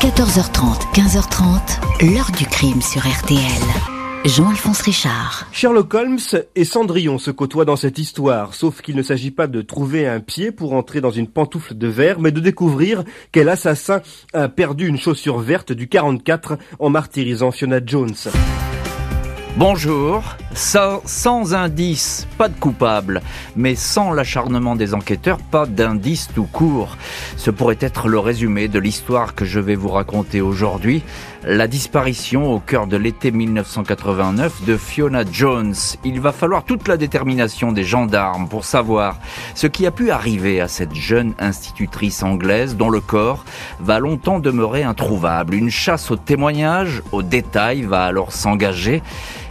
14h30, 15h30, l'heure du crime sur RTL. Jean-Alphonse Richard. Sherlock Holmes et Cendrillon se côtoient dans cette histoire, sauf qu'il ne s'agit pas de trouver un pied pour entrer dans une pantoufle de verre, mais de découvrir quel assassin a perdu une chaussure verte du 44 en martyrisant Fiona Jones. Bonjour, sans, indice, pas de coupable, mais sans l'acharnement des enquêteurs, pas d'indice tout court. Ce pourrait être le résumé de l'histoire que je vais vous raconter aujourd'hui, la disparition au cœur de l'été 1989 de Fiona Jones. Il va falloir toute la détermination des gendarmes pour savoir ce qui a pu arriver à cette jeune institutrice anglaise dont le corps va longtemps demeurer introuvable. Une chasse aux témoignages, aux détails va alors s'engager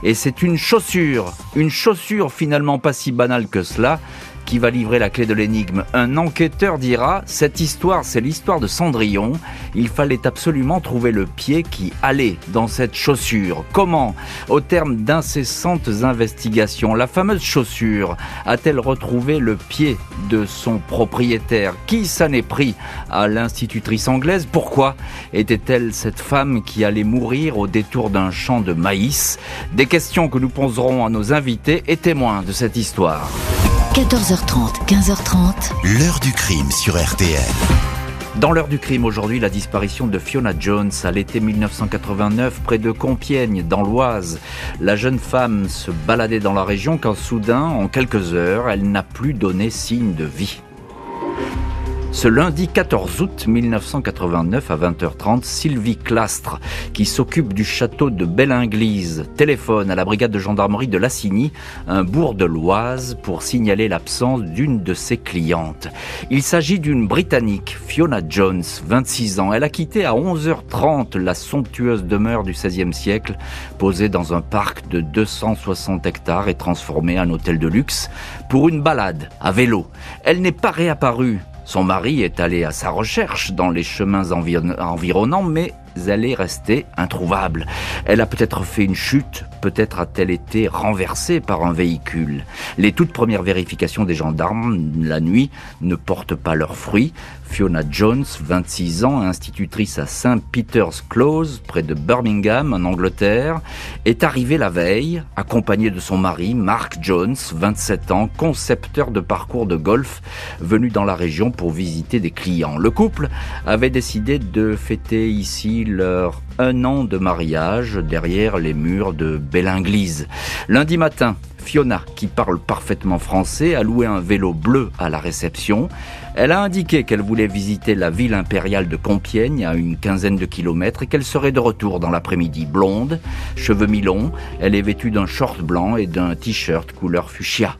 et c'est une chaussure, une chaussure finalement pas si banale que cela, qui va livrer la clé de l'énigme. Un enquêteur dira, cette histoire, c'est l'histoire de Cendrillon. Il fallait absolument trouver le pied qui allait dans cette chaussure. Comment? Au terme d'incessantes investigations, la fameuse chaussure a-t-elle retrouvé le pied de son propriétaire? Qui s'en est pris à l'institutrice anglaise? Pourquoi était-elle cette femme qui allait mourir au détour d'un champ de maïs? Des questions que nous poserons à nos invités et témoins de cette histoire. 14h30, 15h30. L'heure du crime sur RTL. Dans l'heure du crime aujourd'hui, la disparition de Fiona Jones à l'été 1989 près de Compiègne, dans l'Oise. La jeune femme se baladait dans la région quand soudain, en quelques heures, elle n'a plus donné signe de vie. Ce lundi 14 août 1989 à 20h30, Sylvie Clastre, qui s'occupe du château de Bellinglise, téléphone à la brigade de gendarmerie de Lassigny, un bourg de l'Oise, pour signaler l'absence d'une de ses clientes. Il s'agit d'une Britannique, Fiona Jones, 26 ans. Elle a quitté à 11h30 la somptueuse demeure du XVIe siècle, posée dans un parc de 260 hectares et transformée en hôtel de luxe, pour une balade à vélo. Elle n'est pas réapparue son mari est allé à sa recherche dans les chemins environnants, mais elle est restée introuvable. Elle a peut-être fait une chute, peut-être a-t-elle été renversée par un véhicule. Les toutes premières vérifications des gendarmes la nuit ne portent pas leurs fruits. Fiona Jones, 26 ans, institutrice à St. Peter's Close, près de Birmingham, en Angleterre, est arrivée la veille, accompagnée de son mari, Mark Jones, 27 ans, concepteur de parcours de golf, venu dans la région pour visiter des clients. Le couple avait décidé de fêter ici leur un an de mariage derrière les murs de Bellinglise. Lundi matin, Fiona, qui parle parfaitement français, a loué un vélo bleu à la réception. Elle a indiqué qu'elle voulait visiter la ville impériale de Compiègne à une quinzaine de kilomètres et qu'elle serait de retour dans l'après-midi. Blonde, cheveux mi-longs, elle est vêtue d'un short blanc et d'un t-shirt couleur fuchsia.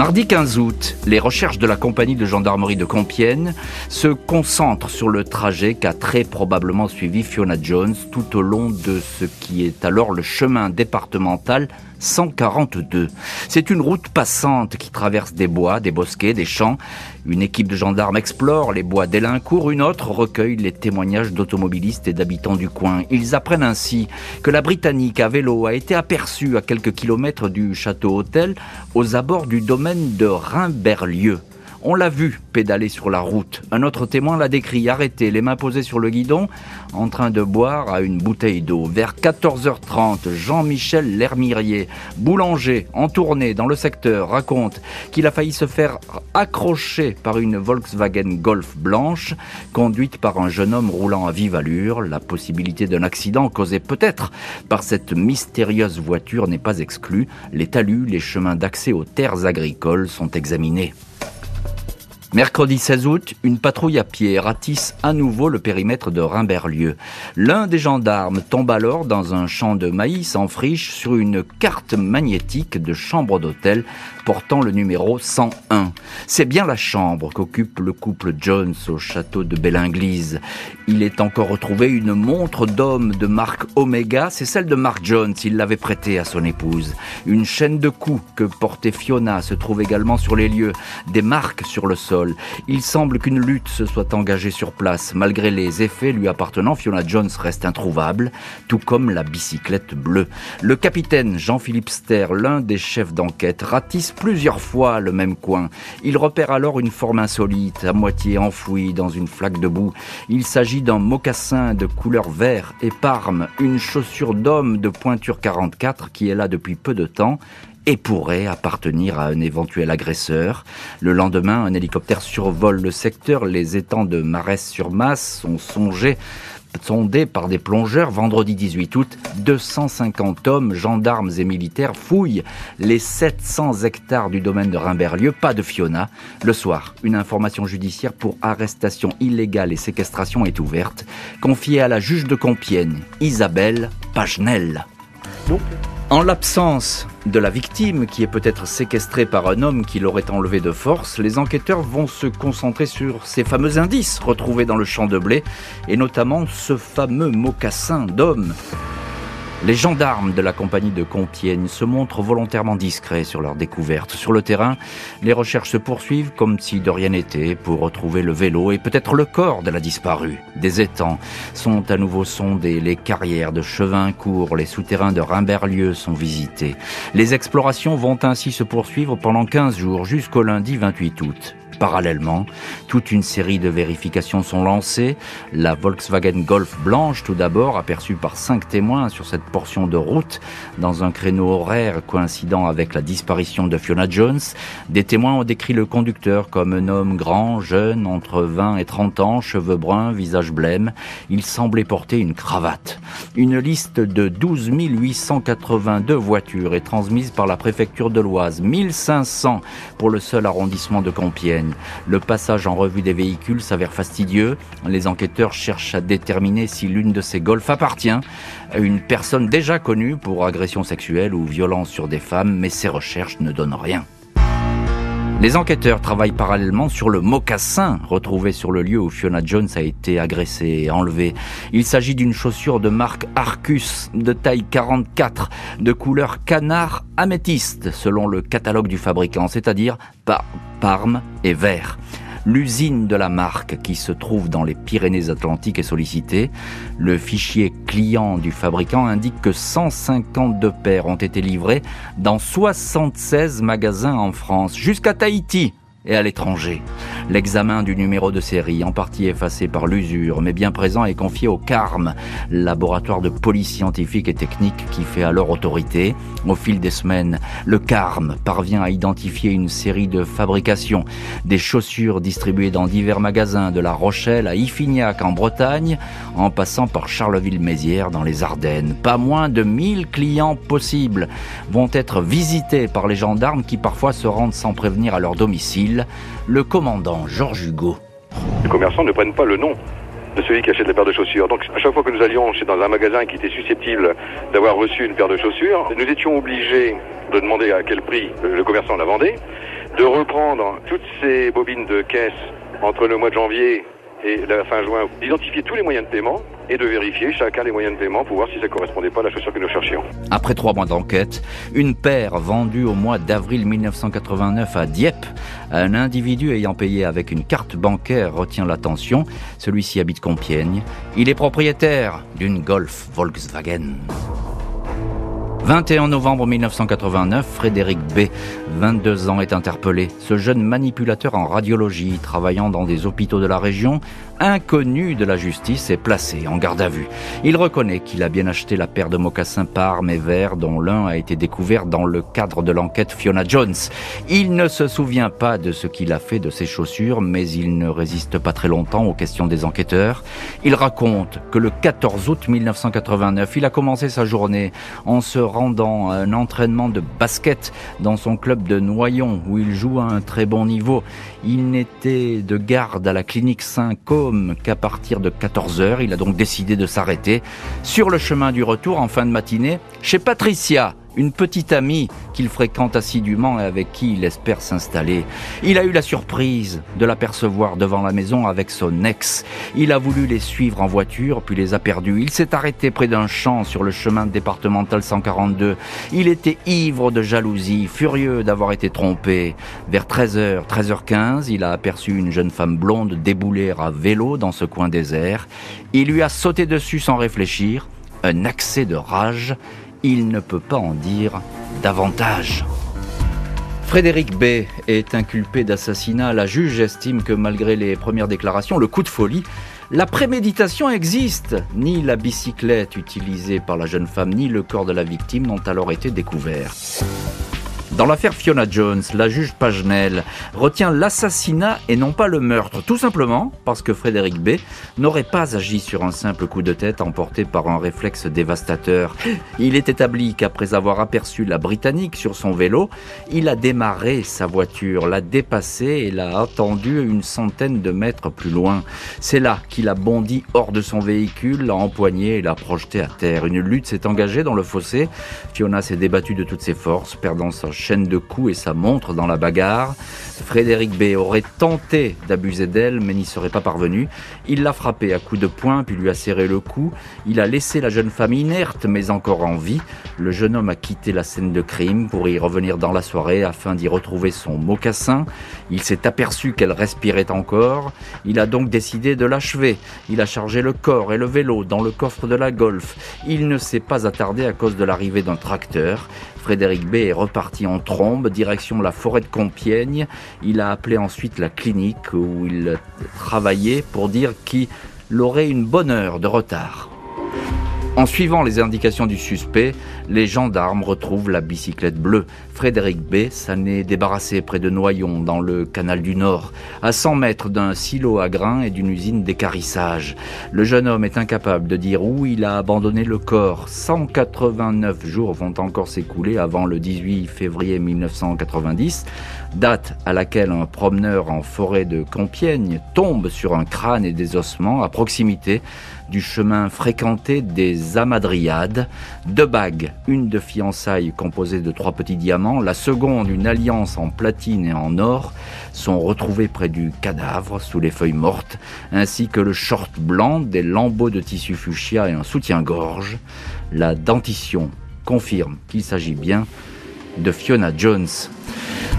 Mardi 15 août, les recherches de la compagnie de gendarmerie de Compiègne se concentrent sur le trajet qu'a très probablement suivi Fiona Jones tout au long de ce qui est alors le chemin départemental 142. C'est une route passante qui traverse des bois, des bosquets, des champs. Une équipe de gendarmes explore les bois d'Elincourt, une autre recueille les témoignages d'automobilistes et d'habitants du coin. Ils apprennent ainsi que la Britannique à vélo a été aperçue à quelques kilomètres du château-hôtel aux abords du domaine de Rimberlieu. On l'a vu pédaler sur la route. Un autre témoin l'a décrit arrêté, les mains posées sur le guidon, en train de boire à une bouteille d'eau. Vers 14h30, Jean-Michel Lermirier, boulanger, en tournée dans le secteur, raconte qu'il a failli se faire accrocher par une Volkswagen Golf blanche, conduite par un jeune homme roulant à vive allure. La possibilité d'un accident causé peut-être par cette mystérieuse voiture n'est pas exclue. Les talus, les chemins d'accès aux terres agricoles sont examinés. Mercredi 16 août, une patrouille à pied ratisse à nouveau le périmètre de Rimberlieu. L'un des gendarmes tombe alors dans un champ de maïs en friche sur une carte magnétique de chambre d'hôtel portant le numéro 101. C'est bien la chambre qu'occupe le couple Jones au château de Bellinglise. Il est encore retrouvé une montre d'homme de marque Omega, c'est celle de Mark Jones, il l'avait prêtée à son épouse. Une chaîne de coups que portait Fiona se trouve également sur les lieux, des marques sur le sol Il semble qu'une lutte se soit engagée sur place. Malgré les effets lui appartenant, Fiona Jones reste introuvable, tout comme la bicyclette bleue. Le capitaine Jean-Philippe Ster, l'un des chefs d'enquête, ratisse plusieurs fois le même coin. Il repère alors une forme insolite, à moitié enfouie dans une flaque de boue. Il s'agit d'un mocassin de couleur vert et parme, une chaussure d'homme de pointure 44 qui est là depuis peu de temps et pourrait appartenir à un éventuel agresseur. Le lendemain, un hélicoptère survole le secteur. Les étangs de Marès-sur-Masse sont songés sondés par des plongeurs vendredi 18 août, 250 hommes, gendarmes et militaires fouillent les 700 hectares du domaine de Rimberlieu, pas de Fiona. Le soir, une information judiciaire pour arrestation illégale et séquestration est ouverte, confiée à la juge de Compiègne, Isabelle Pagenel. En l'absence de la victime, qui est peut-être séquestrée par un homme qui l'aurait enlevée de force, les enquêteurs vont se concentrer sur ces fameux indices retrouvés dans le champ de blé, et notamment ce fameux mocassin d'homme les gendarmes de la compagnie de Compiègne se montrent volontairement discrets sur leur découverte. Sur le terrain, les recherches se poursuivent comme si de rien n'était pour retrouver le vélo et peut-être le corps de la disparue. Des étangs sont à nouveau sondés, les carrières de Chevincourt, les souterrains de Rimberlieu sont visités. Les explorations vont ainsi se poursuivre pendant 15 jours jusqu'au lundi 28 août. Parallèlement, toute une série de vérifications sont lancées. La Volkswagen Golf blanche, tout d'abord, aperçue par cinq témoins sur cette portion de route, dans un créneau horaire coïncidant avec la disparition de Fiona Jones. Des témoins ont décrit le conducteur comme un homme grand, jeune, entre 20 et 30 ans, cheveux bruns, visage blême. Il semblait porter une cravate. Une liste de 12 882 voitures est transmise par la préfecture de l'Oise, 1500 pour le seul arrondissement de Compiègne. Le passage en revue des véhicules s'avère fastidieux. Les enquêteurs cherchent à déterminer si l'une de ces golfs appartient à une personne déjà connue pour agression sexuelle ou violence sur des femmes, mais ces recherches ne donnent rien. Les enquêteurs travaillent parallèlement sur le mocassin retrouvé sur le lieu où Fiona Jones a été agressée et enlevée. Il s'agit d'une chaussure de marque Arcus de taille 44 de couleur canard améthyste selon le catalogue du fabricant, c'est-à-dire par parme et vert. L'usine de la marque qui se trouve dans les Pyrénées-Atlantiques est sollicitée. Le fichier client du fabricant indique que 152 paires ont été livrées dans 76 magasins en France, jusqu'à Tahiti et à l'étranger. L'examen du numéro de série, en partie effacé par l'usure, mais bien présent, est confié au CARM, laboratoire de police scientifique et technique qui fait alors autorité. Au fil des semaines, le CARM parvient à identifier une série de fabrications, des chaussures distribuées dans divers magasins de La Rochelle à Iffignac en Bretagne, en passant par Charleville-Mézières dans les Ardennes. Pas moins de 1000 clients possibles vont être visités par les gendarmes qui parfois se rendent sans prévenir à leur domicile le commandant Georges Hugo. Les commerçants ne prennent pas le nom de celui qui achète la paire de chaussures. Donc à chaque fois que nous allions chez dans un magasin qui était susceptible d'avoir reçu une paire de chaussures, nous étions obligés de demander à quel prix le commerçant la vendait, de reprendre toutes ces bobines de caisse entre le mois de janvier et la fin juin, d'identifier tous les moyens de paiement et de vérifier chacun les moyens de paiement pour voir si ça correspondait pas à la chaussure que nous cherchions. Après trois mois d'enquête, une paire vendue au mois d'avril 1989 à Dieppe un individu ayant payé avec une carte bancaire retient l'attention. Celui-ci habite Compiègne. Il est propriétaire d'une Golf Volkswagen. 21 novembre 1989, Frédéric B, 22 ans, est interpellé. Ce jeune manipulateur en radiologie, travaillant dans des hôpitaux de la région, inconnu de la justice, est placé en garde à vue. Il reconnaît qu'il a bien acheté la paire de mocassins Parme et Vert, dont l'un a été découvert dans le cadre de l'enquête Fiona Jones. Il ne se souvient pas de ce qu'il a fait de ses chaussures, mais il ne résiste pas très longtemps aux questions des enquêteurs. Il raconte que le 14 août 1989, il a commencé sa journée en se rendant à un entraînement de basket dans son club de Noyon, où il joue à un très bon niveau. Il n'était de garde à la clinique Saint-Côme qu'à partir de 14 heures. Il a donc décidé de s'arrêter sur le chemin du retour en fin de matinée chez Patricia, une petite amie qu'il fréquente assidûment et avec qui il espère s'installer. Il a eu la surprise de l'apercevoir devant la maison avec son ex. Il a voulu les suivre en voiture, puis les a perdus. Il s'est arrêté près d'un champ sur le chemin départemental 142. Il était ivre de jalousie, furieux d'avoir été trompé. Vers 13h, 13h15, il a aperçu une jeune femme blonde débouler à vélo dans ce coin désert. Il lui a sauté dessus sans réfléchir. Un accès de rage il ne peut pas en dire davantage. Frédéric B est inculpé d'assassinat. La juge estime que malgré les premières déclarations, le coup de folie, la préméditation existe. Ni la bicyclette utilisée par la jeune femme, ni le corps de la victime n'ont alors été découverts. Dans l'affaire Fiona Jones, la juge Pagenel retient l'assassinat et non pas le meurtre, tout simplement parce que Frédéric B n'aurait pas agi sur un simple coup de tête emporté par un réflexe dévastateur. Il est établi qu'après avoir aperçu la Britannique sur son vélo, il a démarré sa voiture, l'a dépassée et l'a attendu une centaine de mètres plus loin. C'est là qu'il a bondi hors de son véhicule, l'a empoigné et l'a projeté à terre. Une lutte s'est engagée dans le fossé. Fiona s'est débattue de toutes ses forces, perdant sa chaîne de coups et sa montre dans la bagarre. Frédéric B aurait tenté d'abuser d'elle, mais n'y serait pas parvenu. Il l'a frappée à coups de poing, puis lui a serré le cou. Il a laissé la jeune femme inerte, mais encore en vie. Le jeune homme a quitté la scène de crime pour y revenir dans la soirée afin d'y retrouver son mocassin. Il s'est aperçu qu'elle respirait encore. Il a donc décidé de l'achever. Il a chargé le corps et le vélo dans le coffre de la Golf. Il ne s'est pas attardé à cause de l'arrivée d'un tracteur. Frédéric B est reparti en trombe, direction la forêt de Compiègne. Il a appelé ensuite la clinique où il travaillait pour dire qu'il aurait une bonne heure de retard. En suivant les indications du suspect, les gendarmes retrouvent la bicyclette bleue. Frédéric B s'en est débarrassé près de Noyon, dans le canal du Nord, à 100 mètres d'un silo à grains et d'une usine d'écarissage. Le jeune homme est incapable de dire où il a abandonné le corps. 189 jours vont encore s'écouler avant le 18 février 1990, date à laquelle un promeneur en forêt de Compiègne tombe sur un crâne et des ossements à proximité du chemin fréquenté des Amadriades, deux bagues, une de fiançailles composée de trois petits diamants, la seconde une alliance en platine et en or, sont retrouvées près du cadavre sous les feuilles mortes, ainsi que le short blanc, des lambeaux de tissu fuchsia et un soutien-gorge. La dentition confirme qu'il s'agit bien de Fiona Jones.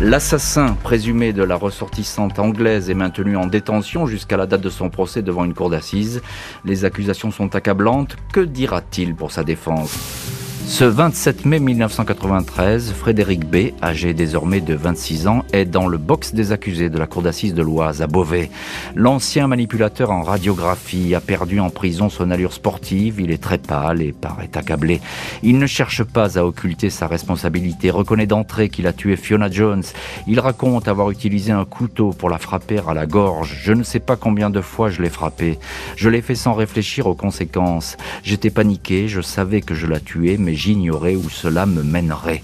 L'assassin présumé de la ressortissante anglaise est maintenu en détention jusqu'à la date de son procès devant une cour d'assises. Les accusations sont accablantes. Que dira-t-il pour sa défense? Ce 27 mai 1993, Frédéric B, âgé désormais de 26 ans, est dans le box des accusés de la cour d'assises de l'Oise à Beauvais. L'ancien manipulateur en radiographie a perdu en prison son allure sportive, il est très pâle et paraît accablé. Il ne cherche pas à occulter sa responsabilité, reconnaît d'entrée qu'il a tué Fiona Jones. Il raconte avoir utilisé un couteau pour la frapper à la gorge. Je ne sais pas combien de fois je l'ai frappée. Je l'ai fait sans réfléchir aux conséquences. J'étais paniqué, je savais que je la tuais, mais j'ignorais où cela me mènerait.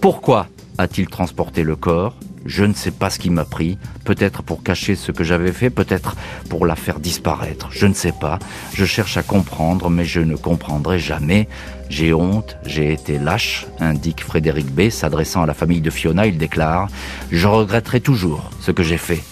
Pourquoi a-t-il transporté le corps? Je ne sais pas ce qui m'a pris, peut-être pour cacher ce que j'avais fait, peut-être pour la faire disparaître, je ne sais pas. Je cherche à comprendre, mais je ne comprendrai jamais. J'ai honte, j'ai été lâche, indique Frédéric B, s'adressant à la famille de Fiona, il déclare « Je regretterai toujours ce que j'ai fait ».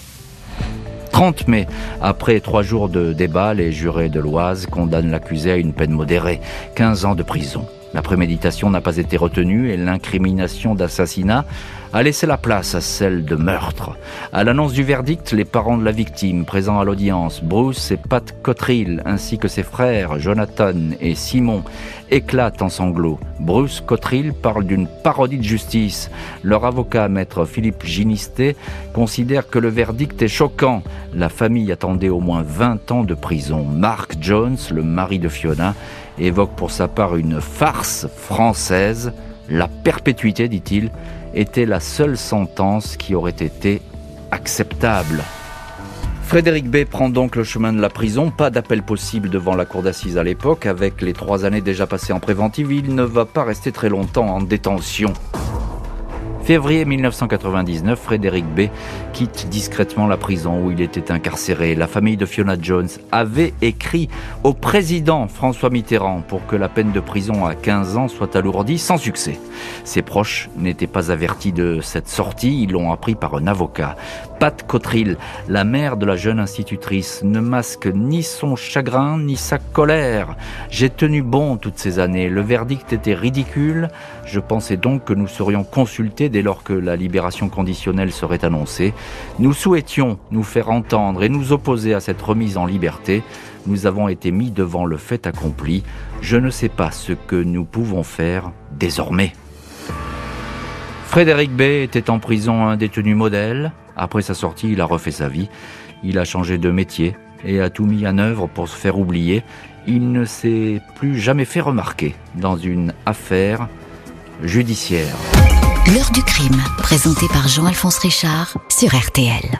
30 mai, après trois jours de débat, les jurés de l'Oise condamnent l'accusé à une peine modérée, 15 ans de prison. La préméditation n'a pas été retenue et l'incrimination d'assassinat a laissé la place à celle de meurtre. À l'annonce du verdict, les parents de la victime présents à l'audience, Bruce et Pat Cottrell, ainsi que ses frères Jonathan et Simon, éclatent en sanglots. Bruce Cottrell parle d'une parodie de justice. Leur avocat, maître Philippe Ginisté, considère que le verdict est choquant. La famille attendait au moins 20 ans de prison. Mark Jones, le mari de Fiona, évoque pour sa part une farce française. La perpétuité, dit-il, était la seule sentence qui aurait été acceptable. Frédéric B prend donc le chemin de la prison, pas d'appel possible devant la cour d'assises à l'époque, avec les trois années déjà passées en préventive, il ne va pas rester très longtemps en détention. Février 1999, Frédéric B quitte discrètement la prison où il était incarcéré. La famille de Fiona Jones avait écrit au président François Mitterrand pour que la peine de prison à 15 ans soit alourdie sans succès. Ses proches n'étaient pas avertis de cette sortie, ils l'ont appris par un avocat. Pat Cottrell, la mère de la jeune institutrice, ne masque ni son chagrin ni sa colère. J'ai tenu bon toutes ces années. Le verdict était ridicule. Je pensais donc que nous serions consultés dès lors que la libération conditionnelle serait annoncée. Nous souhaitions nous faire entendre et nous opposer à cette remise en liberté. Nous avons été mis devant le fait accompli. Je ne sais pas ce que nous pouvons faire désormais. Frédéric B était en prison un détenu modèle. Après sa sortie, il a refait sa vie. Il a changé de métier et a tout mis en œuvre pour se faire oublier. Il ne s'est plus jamais fait remarquer dans une affaire judiciaire. L'heure du crime, présenté par Jean-Alphonse Richard sur RTL.